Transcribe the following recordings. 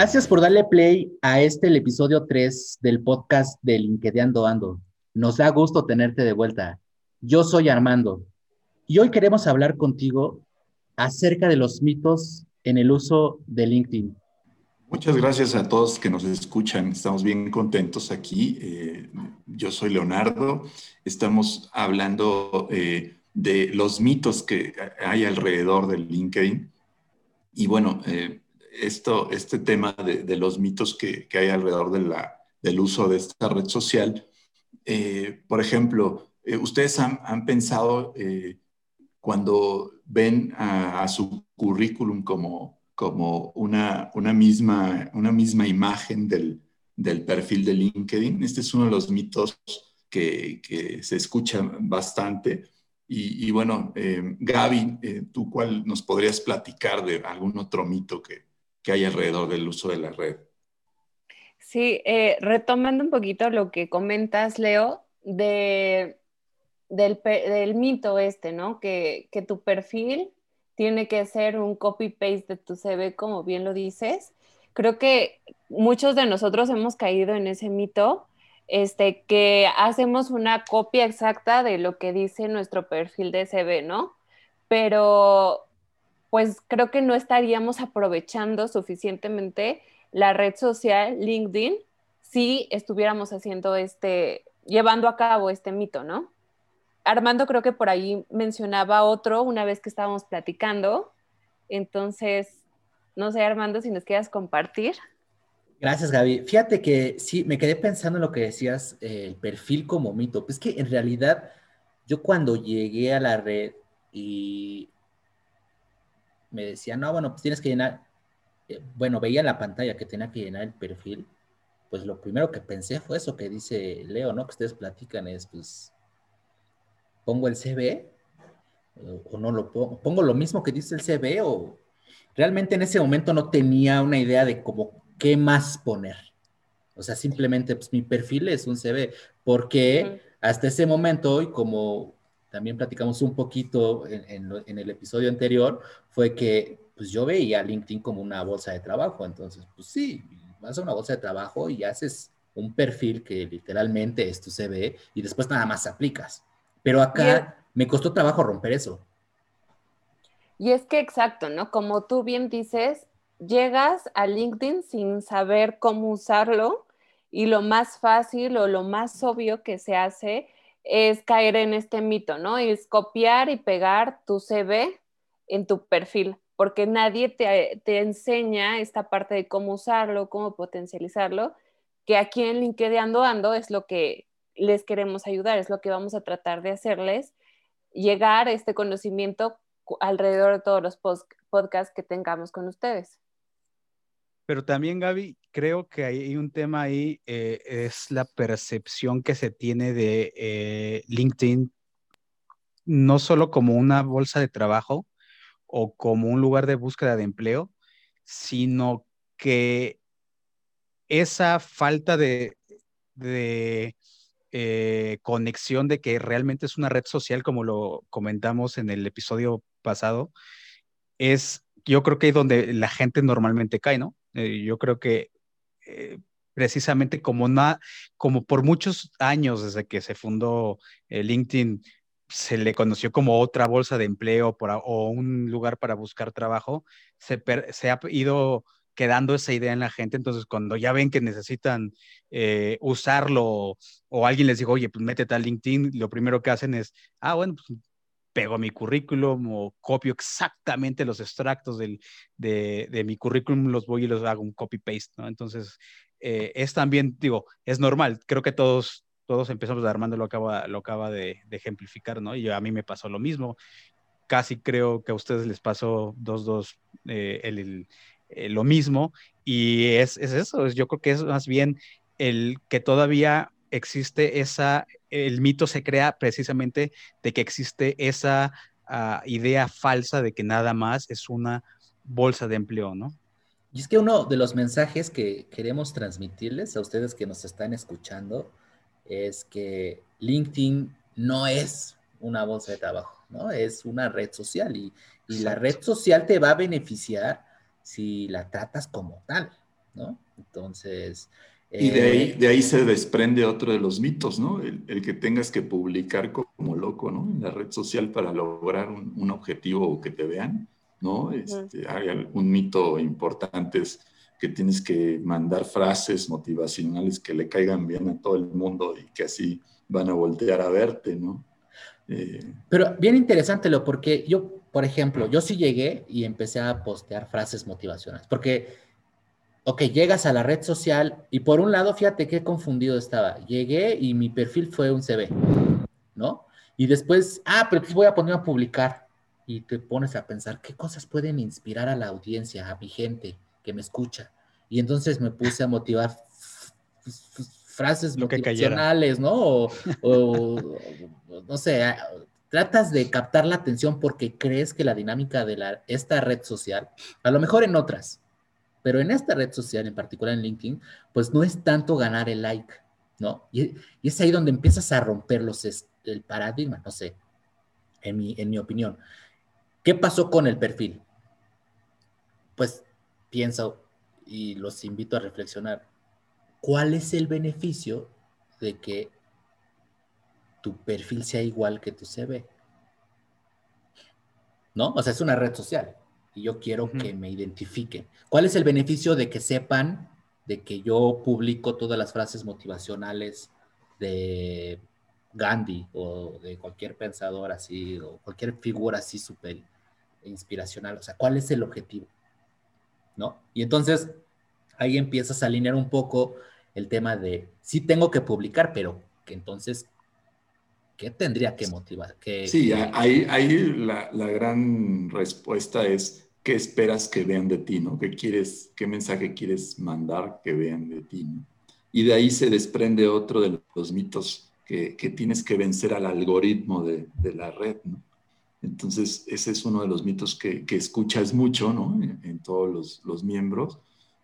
Gracias por darle play a este el episodio 3 del podcast de LinkedIn Ando. Nos da gusto tenerte de vuelta. Yo soy Armando y hoy queremos hablar contigo acerca de los mitos en el uso de LinkedIn. Muchas gracias a todos que nos escuchan. Estamos bien contentos aquí. Eh, yo soy Leonardo. Estamos hablando eh, de los mitos que hay alrededor del LinkedIn. Y bueno, eh, esto, este tema de, los mitos que, hay alrededor de la, del uso de esta red social. Eh, por ejemplo, eh, ¿ustedes han, pensado eh, cuando ven a, su currículum como, como una, una, misma, una misma imagen del, del, perfil de LinkedIn? Este es uno de los mitos que, que se escucha bastante. Y, y bueno, Gaby, ¿tú cuál nos podrías platicar de algún otro mito que, que hay alrededor del uso de la red. Sí, eh, retomando un poquito lo que comentas, Leo, de, del, mito este, ¿no? Que, que, tu perfil tiene que ser un copy-paste de tu CV, como bien lo dices. Creo que muchos de nosotros hemos caído en ese mito, este, que hacemos una copia exacta de lo que dice nuestro perfil de CV, ¿no? Pero pues creo que no estaríamos aprovechando suficientemente la red social LinkedIn si estuviéramos haciendo este, llevando a cabo este mito, ¿no? Armando creo que por ahí mencionaba otro una vez que estábamos platicando. Entonces, no sé, Armando, si nos quieras compartir. Gracias, Gaby. Fíjate que sí, me quedé pensando en lo que decías, el perfil como mito. Pues que en realidad, yo cuando llegué a la red y me decía, no, bueno, pues tienes que llenar, eh, bueno, veía la pantalla que tenía que llenar el perfil, pues lo primero que pensé fue eso que dice Leo, ¿no? Que ustedes platican es, pues, pongo el CV o, no lo pongo, pongo lo mismo que dice el CV o realmente en ese momento no tenía una idea de cómo, qué más poner. O sea, simplemente, pues mi perfil es un CV, porque hasta ese momento, y como también platicamos un poquito en, el episodio anterior, fue que pues yo veía LinkedIn como una bolsa de trabajo. Entonces, pues sí, vas a una bolsa de trabajo y haces un perfil que literalmente es tu CV y después nada más aplicas. Pero acá me costó trabajo romper eso. Y es que exacto, ¿no? Como tú bien dices, llegas a LinkedIn sin saber cómo usarlo y lo más fácil o lo más obvio que se hace es caer en este mito, ¿no? Es copiar y pegar tu CV en tu perfil, porque nadie te, enseña esta parte de cómo usarlo, cómo potencializarlo, que aquí en LinkedIn Ando Ando es lo que les queremos ayudar, es lo que vamos a tratar de hacerles, llegar este conocimiento alrededor de todos los podcasts que tengamos con ustedes. Pero también, Gaby, creo que hay un tema ahí, eh, es la percepción que se tiene de eh, LinkedIn, no solo como una bolsa de trabajo o como un lugar de búsqueda de empleo, sino que esa falta de, eh, conexión de que realmente es una red social, como lo comentamos en el episodio pasado, es yo creo que es donde la gente normalmente cae, ¿no? Yo creo que eh, precisamente como, como por muchos años desde que se fundó eh, LinkedIn, se le conoció como otra bolsa de empleo o un lugar para buscar trabajo, se, ha ido quedando esa idea en la gente. Entonces, cuando ya ven que necesitan usarlo o alguien les dijo, oye, pues métete a LinkedIn, lo primero que hacen es, ah, bueno, pues pego mi currículum o copio exactamente los extractos del, de, de, mi currículum, los voy y los hago un copy-paste, ¿no? Entonces, eh, es también, digo, es normal, creo que todos, todos empezamos, Armando lo acaba, lo acaba de, de ejemplificar, ¿no? Y a mí me pasó lo mismo, casi creo que a ustedes les pasó dos, dos, eh, el, eh, lo mismo, y es, es eso, yo creo que es más bien el que todavía existe esa, el mito se crea precisamente de que existe esa ah, idea falsa de que nada más es una bolsa de empleo, ¿no? Y es que uno de los mensajes que queremos transmitirles a ustedes que nos están escuchando es que LinkedIn no es una bolsa de trabajo, ¿no? Es una red social y, y la red social te va a beneficiar si la tratas como tal, ¿no? Entonces... Y de ahí, eh, de ahí se desprende otro de los mitos, ¿no? El, que tengas que publicar como loco, ¿no? En la red social para lograr un, objetivo o que te vean, ¿no? Este, hay un mito importante es que tienes que mandar frases motivacionales que le caigan bien a todo el mundo y que así van a voltear a verte, ¿no? Eh, Pero bien interesante lo porque yo, por ejemplo, yo sí llegué y empecé a postear frases motivacionales, porque, ok, llegas a la red social y por un lado, fíjate qué confundido estaba. Llegué y mi perfil fue un CV, ¿no? Y después, ah, pero pues voy a poner a publicar y te pones a pensar qué cosas pueden inspirar a la audiencia, a mi gente que me escucha. Y entonces me puse a motivar frases Lo motivacionales, ¿no? O, no sé, tratas de captar la atención porque crees que la dinámica de la, esta red social, a lo mejor en otras, pero en esta red social, en particular en LinkedIn, pues no es tanto ganar el like, ¿no? Y, es ahí donde empiezas a romper los, el paradigma, no sé, en mi, en mi opinión. ¿Qué pasó con el perfil? Pues pienso y los invito a reflexionar. ¿Cuál es el beneficio de que tu perfil sea igual que tu CV? ¿No? O sea, es una red social y yo quiero que me identifiquen. ¿Cuál es el beneficio de que sepan de que yo publico todas las frases motivacionales de Gandhi o de cualquier pensador así o cualquier figura así súper inspiracional? O sea, ¿cuál es el objetivo? ¿No? Y entonces ahí empiezas a alinear un poco el tema de, sí tengo que publicar, pero que entonces, ¿qué tendría que motivar? sí, ahí, ahí la, la, gran respuesta es, ¿qué esperas que vean de ti? ¿no? ¿Qué, quieres, ¿Qué mensaje quieres mandar que vean de ti? Y de ahí se desprende otro de los mitos que, que tienes que vencer al algoritmo de, de, la red, ¿no? Entonces, ese es uno de los mitos que, que escuchas mucho, ¿no? En, todos los, los miembros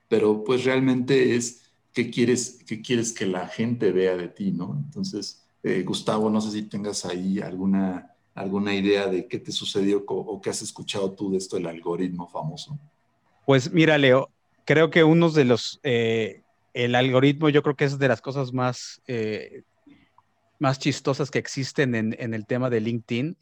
pero pues realmente es qué quieres, qué quieres que la gente vea de ti, ¿no? Entonces, eh, Gustavo, no sé si tengas ahí alguna, alguna idea de qué te sucedió o, qué has escuchado tú de esto del algoritmo famoso. Pues mira, Leo, creo que uno de los, eh, el algoritmo yo creo que es de las cosas más, eh, más chistosas que existen en, el tema de LinkedIn.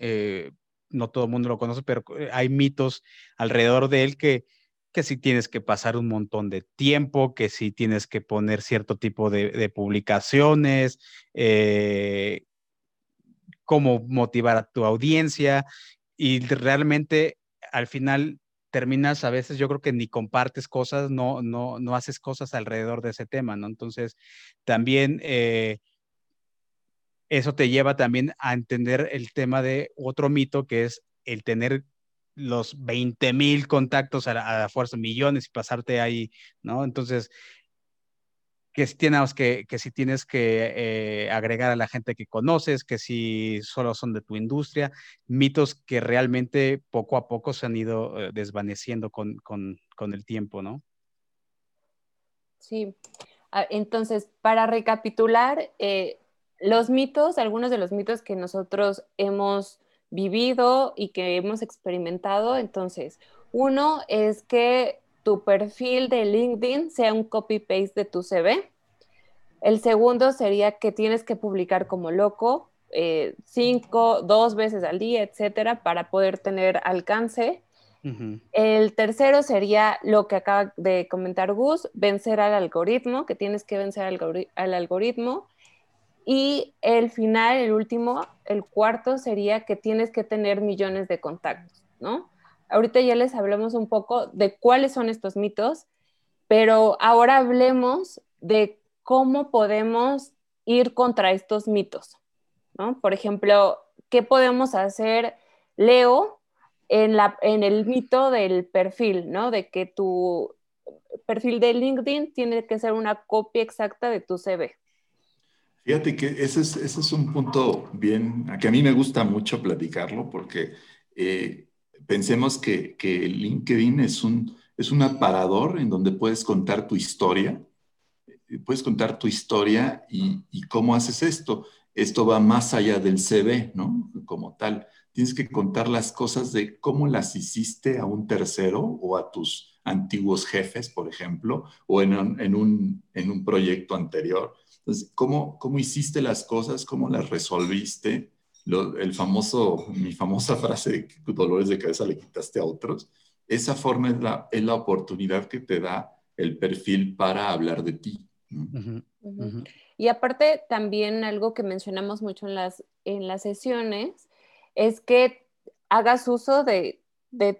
no todo el mundo lo conoce, pero hay mitos alrededor de él que que si tienes que pasar un montón de tiempo, que si tienes que poner cierto tipo de, publicaciones, eh, cómo motivar a tu audiencia y realmente al final terminas a veces, yo creo que ni compartes cosas, no, no, no haces cosas alrededor de ese tema, ¿no? Entonces, también eh, eso te lleva también a entender el tema de otro mito que es el tener los 20 mil contactos a la, fuerza, millones y pasarte ahí, ¿no? Entonces, que si tienes que, eh, agregar a la gente que conoces, que si solo son de tu industria, mitos que realmente poco a poco se han ido eh, desvaneciendo con, con, con, el tiempo, ¿no? Sí. Ah, entonces, para recapitular, eh, los mitos, algunos de los mitos que nosotros hemos vivido y que hemos experimentado. Entonces, uno es que tu perfil de LinkedIn sea un copy-paste de tu CV. El segundo sería que tienes que publicar como loco, eh, cinco, dos veces al día, etcétera, para poder tener alcance. El tercero sería lo que acaba de comentar Gus, vencer al algoritmo, que tienes que vencer al algoritmo. Y el final, el último, el cuarto sería que tienes que tener millones de contactos, ¿no? Ahorita ya les hablamos un poco de cuáles son estos mitos, pero ahora hablemos de cómo podemos ir contra estos mitos, ¿no? Por ejemplo, ¿qué podemos hacer, Leo, en, la, en el mito del perfil, ¿no? De que tu perfil de LinkedIn tiene que ser una copia exacta de tu CV. Fíjate que ese es, ese es un punto bien, que a mí me gusta mucho platicarlo porque eh, pensemos que, que, LinkedIn es un, es un aparador en donde puedes contar tu historia, eh, puedes contar tu historia y, y, cómo haces esto. Esto va más allá del CV, ¿no? Como tal. Tienes que contar las cosas de cómo las hiciste a un tercero o a tus, antiguos jefes, por ejemplo, o en un, en un, en un proyecto anterior. Entonces, ¿cómo, ¿cómo hiciste las cosas? ¿Cómo las resolviste? El famoso, mi famosa frase, dolores de cabeza le quitaste a otros. Esa forma es la, es la oportunidad que te da el perfil para hablar de ti. Y aparte, también algo que mencionamos mucho en las, en las sesiones es que hagas uso de,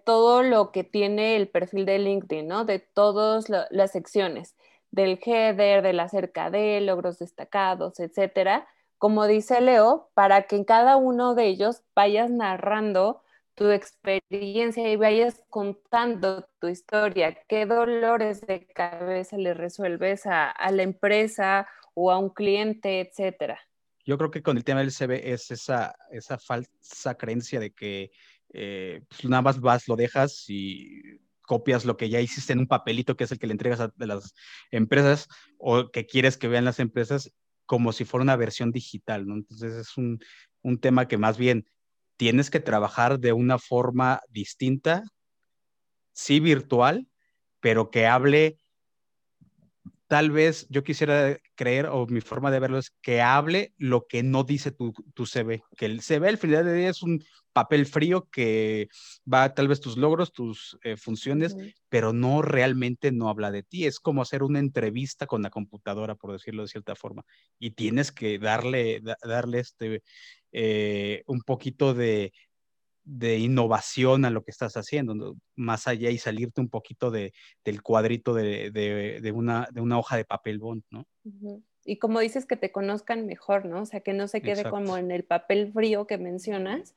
todo lo que tiene el perfil de LinkedIn, ¿no? De todas las secciones, del header, del acerca de, logros destacados, etcétera. Como dice Leo, para que en cada uno de ellos vayas narrando tu experiencia y vayas contando tu historia, qué dolores de cabeza le resuelves a, la empresa o a un cliente, etcétera. Yo creo que con el tema del CV es esa, falsa creencia de que eh, pues nada más vas, lo dejas y copias lo que ya hiciste en un papelito que es el que le entregas a las empresas o que quieres que vean las empresas como si fuera una versión digital, ¿no? Entonces es un, un tema que más bien tienes que trabajar de una forma distinta, sí virtual, pero que hable, tal vez yo quisiera creer, o mi forma de verlo es que hable lo que no dice tu, tu CV, que el CV al final de día es un papel frío que va tal vez tus logros, tus eh, funciones, pero no realmente no habla de ti. Es como hacer una entrevista con la computadora, por decirlo de cierta forma, y tienes que darle, darle este, eh, un poquito de, innovación a lo que estás haciendo, más allá y salirte un poquito de, del cuadrito de, una, de una hoja de papel bond, ¿no? Y como dices, que te conozcan mejor, ¿no? O sea, que no se quede como en el papel frío que mencionas,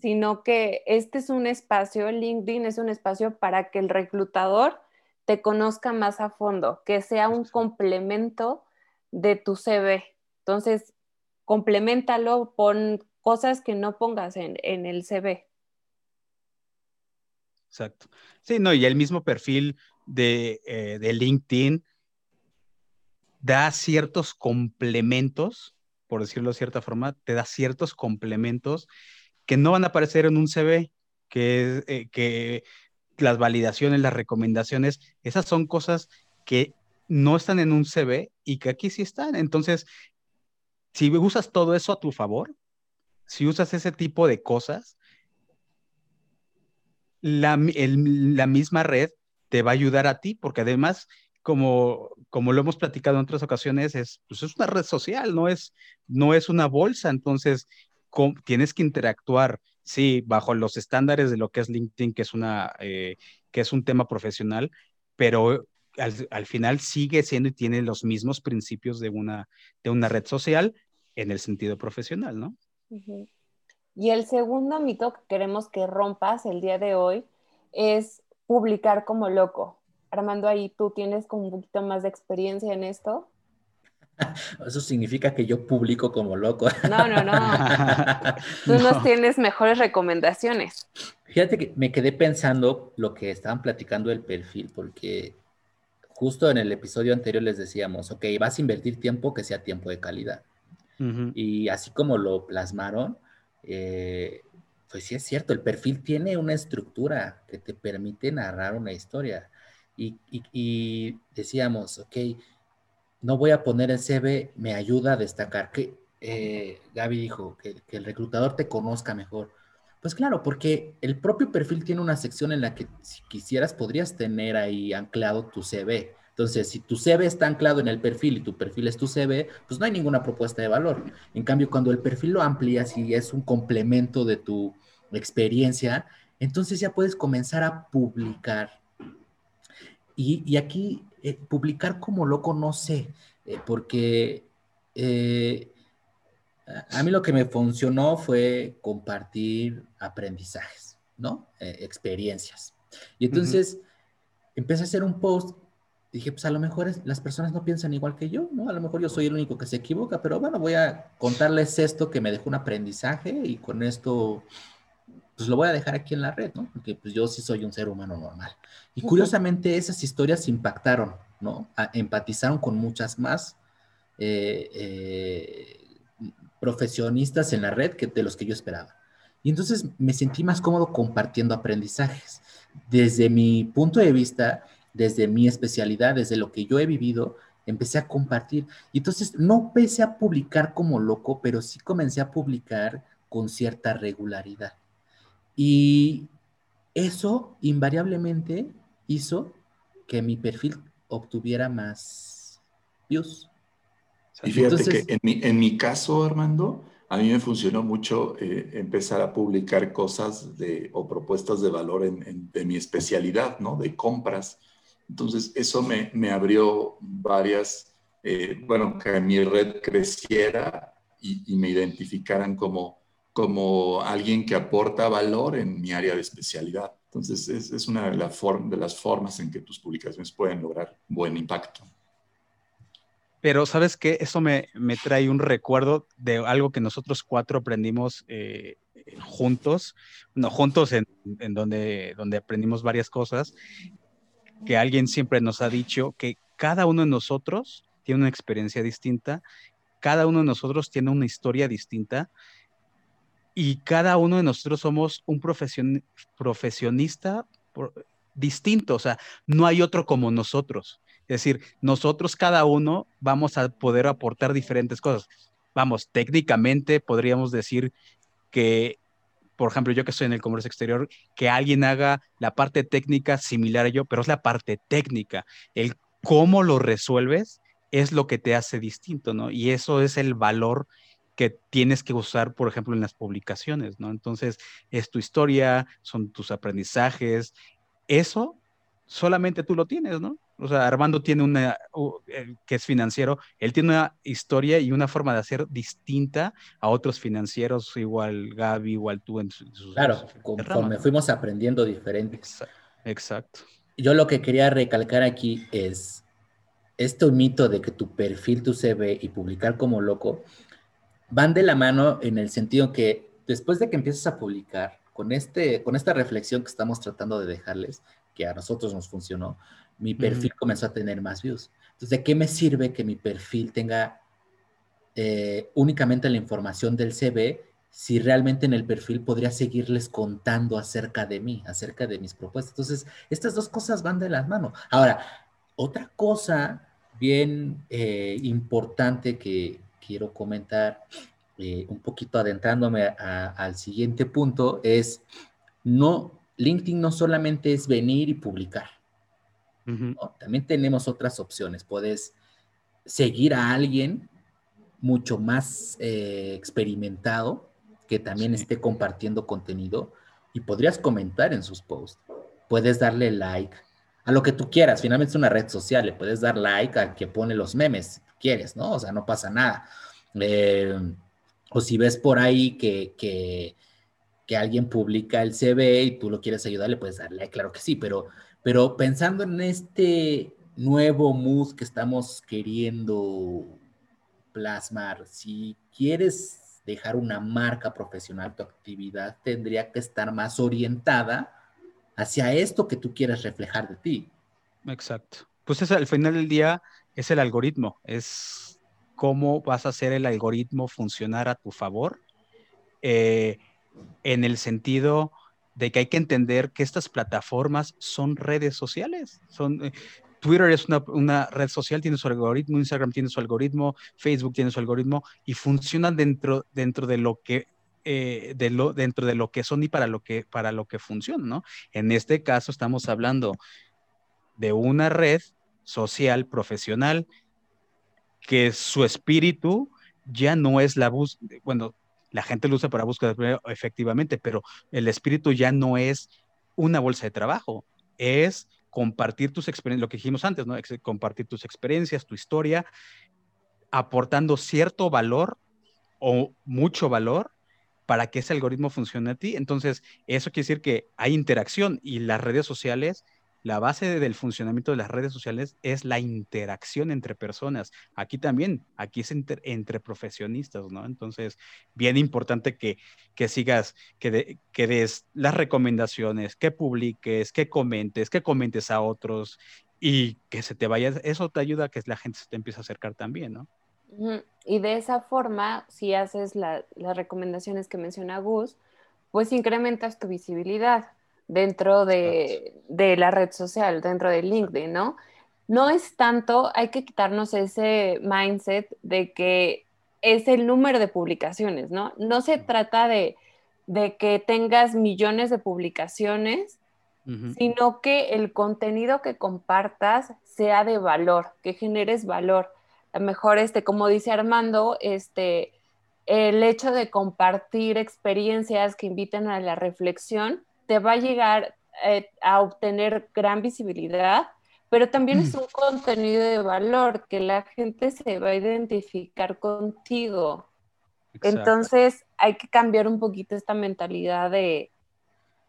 sino que este es un espacio, LinkedIn es un espacio para que el reclutador te conozca más a fondo, que sea un complemento de tu CV. Entonces, complementalo, pon cosas que no pongas en, el CV. Exacto. Sí, no, y el mismo perfil de, eh, de LinkedIn da ciertos complementos, por decirlo de cierta forma, te da ciertos complementos que no van a aparecer en un CV, que, eh, que las validaciones, las recomendaciones, esas son cosas que no están en un CV y que aquí sí están. Entonces, si usas todo eso a tu favor, si usas ese tipo de cosas, la, la misma red te va a ayudar a ti, porque además, como, como lo hemos platicado en otras ocasiones, es, pues es una red social, no es, no es una bolsa. Entonces, tienes que interactuar, sí, bajo los estándares de lo que es LinkedIn, que es, una, eh, que es un tema profesional, pero al, final sigue siendo y tiene los mismos principios de una, de una red social en el sentido profesional, ¿no? Y el segundo mito que queremos que rompas el día de hoy es publicar como loco. Armando, ahí tú tienes como un poquito más de experiencia en esto. Eso significa que yo publico como loco. No, no, no. Tú nos tienes mejores recomendaciones. Fíjate que me quedé pensando lo que estaban platicando del perfil, porque justo en el episodio anterior les decíamos, ok, vas a invertir tiempo que sea tiempo de calidad. Y así como lo plasmaron, eh, pues sí es cierto, el perfil tiene una estructura que te permite narrar una historia. Y, y decíamos, ok, no voy a poner el CV, me ayuda a destacar. Que eh, Gaby dijo que, el reclutador te conozca mejor. Pues claro, porque el propio perfil tiene una sección en la que si quisieras podrías tener ahí anclado tu CV. Entonces, si tu CV está anclado en el perfil y tu perfil es tu CV, pues no hay ninguna propuesta de valor. En cambio, cuando el perfil lo amplias y es un complemento de tu experiencia, entonces ya puedes comenzar a publicar. Y aquí eh, publicar como loco, no sé, eh, porque eh, a mí lo que me funcionó fue compartir aprendizajes, ¿no? experiencias. Y entonces empecé a hacer un post. Dije, pues a lo mejor las personas no piensan igual que yo, ¿no? A lo mejor yo soy el único que se equivoca, pero bueno, voy a contarles esto que me dejó un aprendizaje y con esto pues lo voy a dejar aquí en la red, ¿no? Porque pues yo sí soy un ser humano normal. Y curiosamente esas historias impactaron, ¿no? empatizaron con muchas más eh, eh, profesionistas en la red que de los que yo esperaba. Y entonces me sentí más cómodo compartiendo aprendizajes. desde mi punto de vista, desde mi especialidad, desde lo que yo he vivido, empecé a compartir. Y entonces no empecé a publicar como loco, pero sí comencé a publicar con cierta regularidad. Y eso invariablemente hizo que mi perfil obtuviera más views. Y fíjate que en mi, en mi, caso, Armando, a mí me funcionó mucho eh, empezar a publicar cosas de, o propuestas de valor en, de mi especialidad, ¿no? De compras. Entonces, eso me, me abrió varias, eh, bueno, que mi red creciera y, y, me identificaran como, como alguien que aporta valor en mi área de especialidad. Entonces, es, es una de, la de las formas en que tus publicaciones pueden lograr buen impacto. Pero sabes qué, eso me, me, trae un recuerdo de algo que nosotros cuatro aprendimos eh, juntos, no, juntos en, en, donde, donde aprendimos varias cosas, que alguien siempre nos ha dicho que cada uno de nosotros tiene una experiencia distinta, cada uno de nosotros tiene una historia distinta y cada uno de nosotros somos un profesion, profesionista distinto, o sea, no hay otro como nosotros. Es decir, nosotros cada uno vamos a poder aportar diferentes cosas. Vamos, técnicamente podríamos decir que, por ejemplo, yo que estoy en el comercio exterior, que alguien haga la parte técnica similar a yo, pero es la parte técnica. El cómo lo resuelves es lo que te hace distinto, ¿no? Y eso es el valor que tienes que usar, por ejemplo, en las publicaciones, ¿no? Entonces, es tu historia, son tus aprendizajes, eso solamente tú lo tienes, ¿no? O sea, Armando tiene una, que es financiero, él tiene una historia y una forma de hacer distinta a otros financieros, igual Gaby, igual tú en sus... Claro, conforme fuimos aprendiendo diferentes. Exacto. Yo lo que quería recalcar aquí es este mito de que tu perfil, tu CV y publicar como loco van de la mano en el sentido que después de que empiezas a publicar, con, este, con esta reflexión que estamos tratando de dejarles, que a nosotros nos funcionó, mi perfil comenzó a tener más views. Entonces, ¿de qué me sirve que mi perfil tenga eh, únicamente la información del CV si realmente en el perfil podría seguirles contando acerca de mí, acerca de mis propuestas? Entonces, estas dos cosas van de las manos. Ahora, otra cosa bien eh, importante que quiero comentar, eh, un poquito adentrándome al siguiente punto, es no, LinkedIn no solamente es venir y publicar. También tenemos otras opciones. Puedes seguir a alguien mucho más eh, experimentado que también esté compartiendo contenido y podrías comentar en sus posts. Puedes darle like a lo que tú quieras. Finalmente es una red social. Le puedes dar like a que pone los memes quieres, ¿no? O sea, no pasa nada. Eh, o si ves por ahí que, que, alguien publica el CV y tú lo quieres ayudar, le puedes darle claro que sí, pero pero pensando en este nuevo mood que estamos queriendo plasmar, si quieres dejar una marca profesional, tu actividad tendría que estar más orientada hacia esto que tú quieres reflejar de ti. Exacto. Pues es, al final del día es el algoritmo, es cómo vas a hacer el algoritmo funcionar a tu favor eh, en el sentido de que hay que entender que estas plataformas son redes sociales. Son, eh, Twitter es una, red social, tiene su algoritmo, Instagram tiene su algoritmo, Facebook tiene su algoritmo y funcionan dentro, dentro de lo que eh, dentro de lo que son y para lo que, para lo que funcionan, ¿no? En este caso estamos hablando de una red social profesional que su espíritu ya no es la búsqueda, bueno, la gente lo usa para búsqueda efectivamente, pero el espíritu ya no es una bolsa de trabajo, es compartir tus experiencias, lo que dijimos antes, ¿no? Compartir tus experiencias, tu historia, aportando cierto valor o mucho valor para que ese algoritmo funcione a ti. Entonces, eso quiere decir que hay interacción y las redes sociales la base del funcionamiento de las redes sociales es la interacción entre personas. Aquí también, aquí es entre, profesionistas, ¿no? Entonces, bien importante que, que sigas, que, que des las recomendaciones, que publiques, que comentes, que comentes a otros y que se te vaya, eso te ayuda a que la gente se te empiece a acercar también, ¿no? Y de esa forma, si haces las recomendaciones que menciona Gus, pues incrementas tu visibilidad dentro de, de la red social, dentro de LinkedIn, ¿no? No es tanto, hay que quitarnos ese mindset de que es el número de publicaciones, ¿no? No se trata de, de que tengas millones de publicaciones, sino que el contenido que compartas sea de valor, que generes valor. A lo mejor, este, como dice Armando, este, el hecho de compartir experiencias que inviten a la reflexión te va a llegar eh, a obtener gran visibilidad, pero también es un contenido de valor que la gente se va a identificar contigo. Entonces hay que cambiar un poquito esta mentalidad de,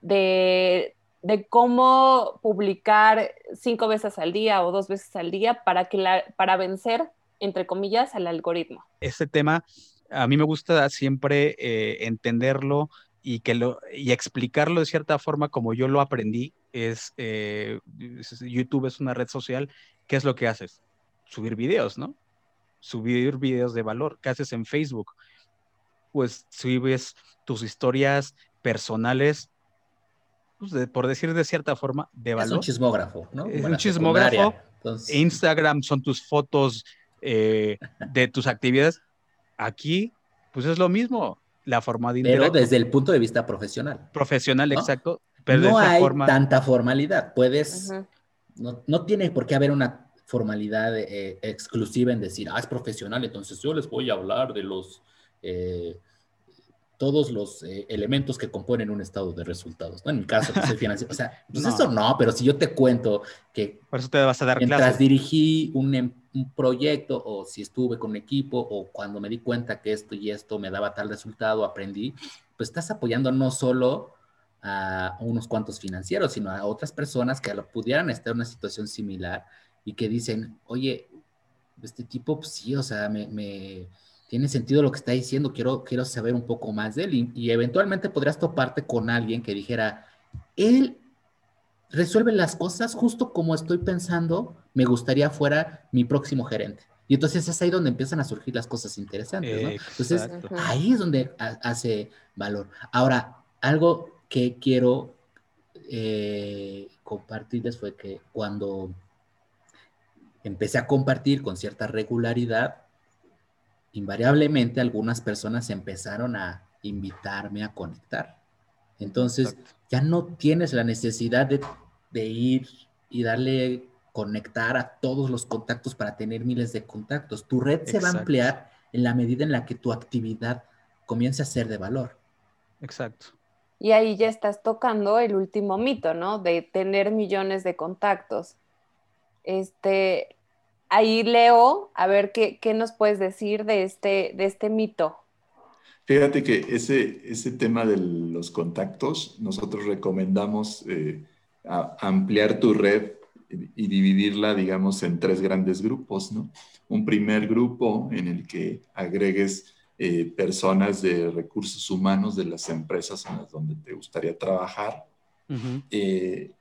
de, de, cómo publicar cinco veces al día o dos veces al día para, que la, para vencer, entre comillas, al algoritmo. Este tema a mí me gusta siempre eh, entenderlo y, que lo, y explicarlo de cierta forma como yo lo aprendí. Es, eh, YouTube es una red social. ¿Qué es lo que haces? Subir videos, ¿no? Subir videos de valor. ¿Qué haces en Facebook? Pues subes tus historias personales, pues, por decir de cierta forma, de valor. Es un chismógrafo, ¿no? Es un chismógrafo. Instagram son tus fotos eh, de tus actividades Aquí, pues es lo mismo, la formalidad. Pero desde el punto de vista profesional. Profesional, exacto. Pero no hay tanta formalidad. Puedes, no, no, tiene por qué haber una formalidad eh, exclusiva en decir, ah, es profesional, entonces yo les voy a hablar de los eh, todos los eh, elementos que componen un estado de resultados, ¿no? En mi caso, que soy financiero, o sea, pues eso no, pero si yo te cuento que... Por eso te vas a dar Mientras dirigí un, em, un, proyecto o si estuve con un equipo o cuando me di cuenta que esto y esto me daba tal resultado, aprendí, pues estás apoyando no solo a unos cuantos financieros, sino a otras personas que pudieran estar en una situación similar y que dicen, oye, este tipo, pues sí, o sea, me tiene sentido lo que está diciendo, quiero, quiero saber un poco más de él. Y, eventualmente podrías toparte con alguien que dijera, él resuelve las cosas justo como estoy pensando, me gustaría fuera mi próximo gerente. Y entonces es ahí donde empiezan a surgir las cosas interesantes, ¿no? Entonces, ahí es donde hace valor. Ahora, algo que quiero eh, compartirles fue que cuando empecé a compartir con cierta regularidad, invariablemente algunas personas empezaron a invitarme a conectar. Entonces, ya no tienes la necesidad de, ir y darle conectar a todos los contactos para tener miles de contactos. Tu red se va a ampliar en la medida en la que tu actividad comience a ser de valor. Exacto. Y ahí ya estás tocando el último mito, ¿no? De tener millones de contactos. Este, ahí Leo, a ver qué, nos puedes decir de este, de este mito. Fíjate que ese, ese tema de los contactos, nosotros recomendamos eh, ampliar tu red y dividirla, digamos, en tres grandes grupos, ¿no? Un primer grupo en el que agregues eh, personas de recursos humanos de las empresas en las donde te gustaría trabajar, eh,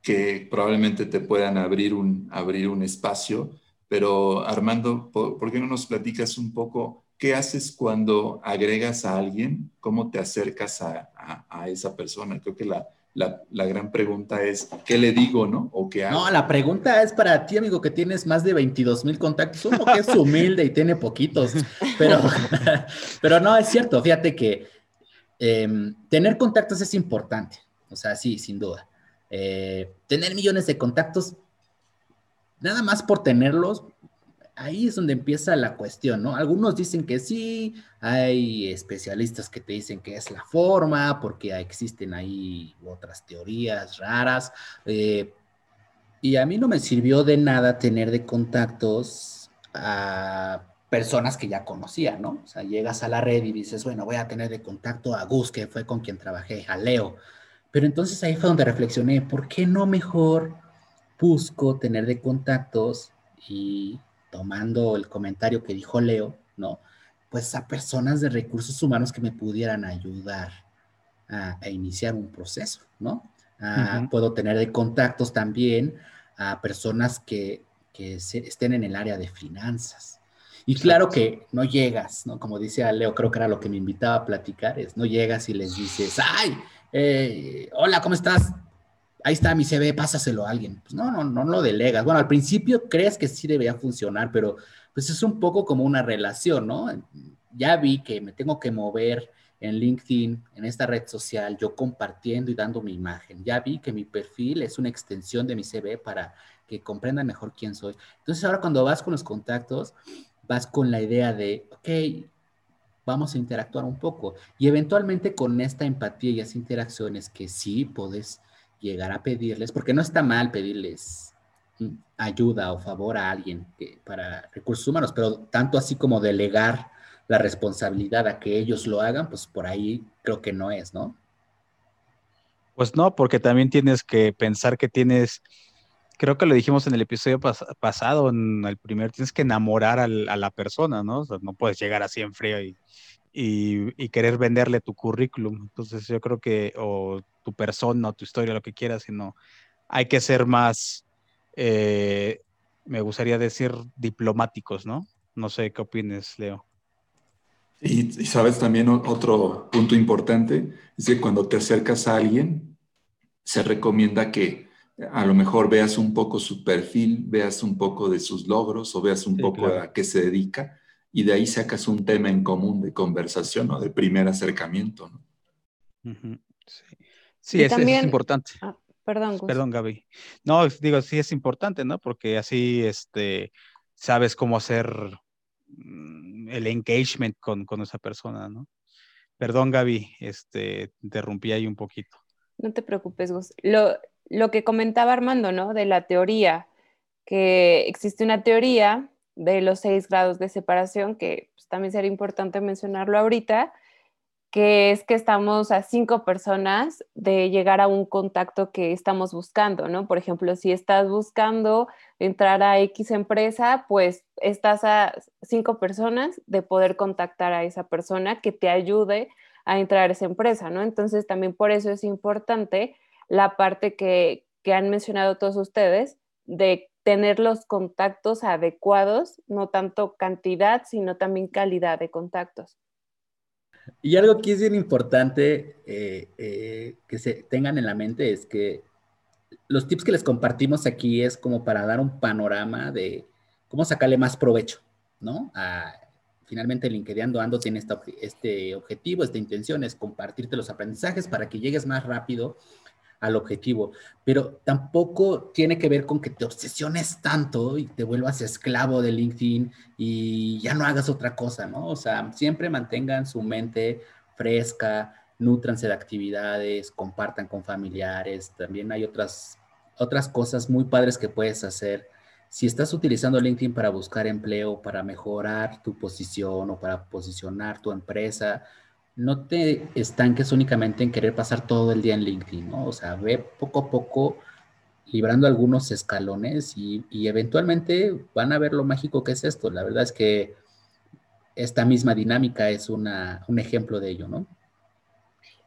que probablemente te puedan abrir un, abrir un espacio pero Armando, ¿por, qué no nos platicas un poco qué haces cuando agregas a alguien? ¿Cómo te acercas a, esa persona? Creo que la, la, gran pregunta es, ¿qué le digo, no? ¿O qué hago? No, la pregunta es para ti, amigo, que tienes más de 22 mil contactos. Uno que es humilde y tiene poquitos, pero, pero no, es cierto. Fíjate que em, tener contactos es importante. O sea, sí, sin duda. Eh, tener millones de contactos nada más por tenerlos, ahí es donde empieza la cuestión, ¿no? Algunos dicen que sí, hay especialistas que te dicen que es la forma, porque existen ahí otras teorías raras. Eh, y a mí no me sirvió de nada tener de contactos a personas que ya conocía, ¿no? O sea, llegas a la red y dices, bueno, voy a tener de contacto a Gus, que fue con quien trabajé, a Leo. Pero entonces ahí fue donde reflexioné, ¿por qué no mejor busco tener de contactos y tomando el comentario que dijo Leo, ¿no? Pues a personas de recursos humanos que me pudieran ayudar a, iniciar un proceso, ¿no? Puedo tener de contactos también a personas que, que estén en el área de finanzas. Y claro que no llegas, ¿no? Como dice Leo, creo que era lo que me invitaba a platicar, es no llegas y les dices, ay, eh, hola, ¿cómo estás? Ahí está mi CV, pásaselo a alguien. Pues no, no, no lo delegas. Bueno, al principio crees que sí debería funcionar, pero pues es un poco como una relación, ¿no? Ya vi que me tengo que mover en LinkedIn, en esta red social, yo compartiendo y dando mi imagen. Ya vi que mi perfil es una extensión de mi CV para que comprendan mejor quién soy. Entonces ahora cuando vas con los contactos, vas con la idea de, ok, vamos a interactuar un poco. Y eventualmente con esta empatía y esas interacciones que sí puedes llegar a pedirles, porque no está mal pedirles ayuda o favor a alguien para recursos humanos, pero tanto así como delegar la responsabilidad a que ellos lo hagan, pues por ahí creo que no es, ¿no? Pues no, porque también tienes que pensar que tienes, creo que lo dijimos en el episodio pasado, en el primer, tienes que enamorar a la persona, ¿no? O sea, no puedes llegar así en frío y, y, querer venderle tu currículum. Entonces yo creo que, o tu persona, o tu historia, lo que quieras, sino hay que ser más, eh, me gustaría decir, diplomáticos, ¿no? No sé qué opines, Leo. Y, sabes también otro punto importante, es que cuando te acercas a alguien, se recomienda que a lo mejor veas un poco su perfil, veas un poco de sus logros o veas un poco a qué se dedica y de ahí sacas un tema en común de conversación o de primer acercamiento. ¿no? Sí, es, importante. Ah, perdón, Perdón, Gaby. No, digo, sí es importante, ¿no? Porque así este, sabes cómo hacer mm, el engagement con, con esa persona, ¿no? Perdón, Gaby, este, interrumpí ahí un poquito. No te preocupes, Gus. Lo, lo que comentaba Armando, ¿no? De la teoría, que existe una teoría de los seis grados de separación, que pues, también sería importante mencionarlo ahorita, que es que estamos a cinco personas de llegar a un contacto que estamos buscando, ¿no? Por ejemplo, si estás buscando entrar a X empresa, pues estás a cinco personas de poder contactar a esa persona que te ayude a entrar a esa empresa, ¿no? Entonces, también por eso es importante la parte que, que han mencionado todos ustedes de tener los contactos adecuados, no tanto cantidad, sino también calidad de contactos. Y algo que es bien importante eh, eh, que se tengan en la mente es que los tips que les compartimos aquí es como para dar un panorama de cómo sacarle más provecho, ¿no? finalmente LinkedIn Ando tiene este objetivo, esta intención es compartirte los aprendizajes para que llegues más rápido al objetivo, pero tampoco tiene que ver con que te obsesiones tanto y te vuelvas esclavo de LinkedIn y ya no hagas otra cosa, ¿no? O sea, siempre mantengan su mente fresca, nutranse de actividades, compartan con familiares, también hay otras, otras cosas muy padres que puedes hacer. Si estás utilizando LinkedIn para buscar empleo, para mejorar tu posición o para posicionar tu empresa, no te estanques únicamente en querer pasar todo el día en LinkedIn, ¿no? O sea, ve poco a poco librando algunos escalones y, eventualmente van a ver lo mágico que es esto. La verdad es que esta misma dinámica es una, un ejemplo de ello, ¿no?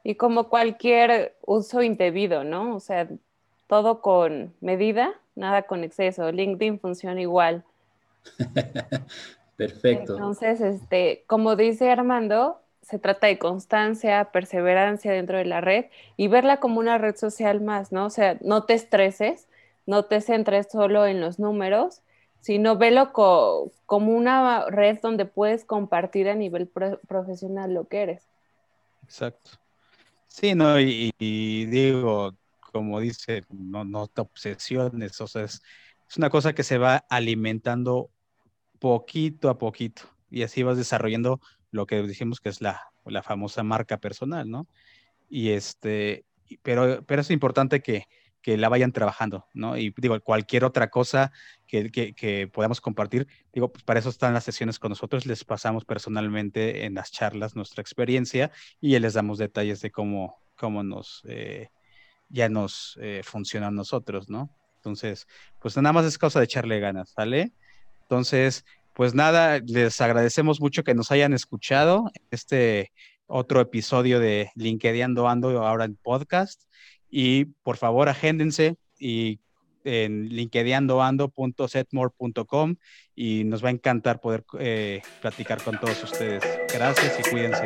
Y como cualquier uso indebido, ¿no? O sea, todo con medida, nada con exceso. LinkedIn funciona igual. Perfecto. Entonces, este, como dice Armando, se trata de constancia, perseverancia dentro de la red y verla como una red social más, ¿no? O sea, no te estreses, no te centres solo en los números, sino velo como una red donde puedes compartir a nivel profesional lo que eres. Exacto. Sí, no, y, digo, como dice, no, no te obsesiones, o sea, es, es una cosa que se va alimentando poquito a poquito y así vas desarrollando lo que dijimos que es la, la famosa marca personal, ¿no? Y este, pero, pero es importante que, que la vayan trabajando, ¿no? Y digo, cualquier otra cosa que, que, podamos compartir, digo, pues para eso están las sesiones con nosotros, les pasamos personalmente en las charlas nuestra experiencia y les damos detalles de cómo, cómo nos, eh, ya nos eh, funciona a nosotros, ¿no? Entonces, pues nada más es causa de echarle ganas, ¿sale? Entonces, pues nada, les agradecemos mucho que nos hayan escuchado este otro episodio de LinkedIn Ando ahora en podcast. Y por favor, agéndense y en linkedinando.setmore.com y nos va a encantar poder eh, platicar con todos ustedes. Gracias y cuídense.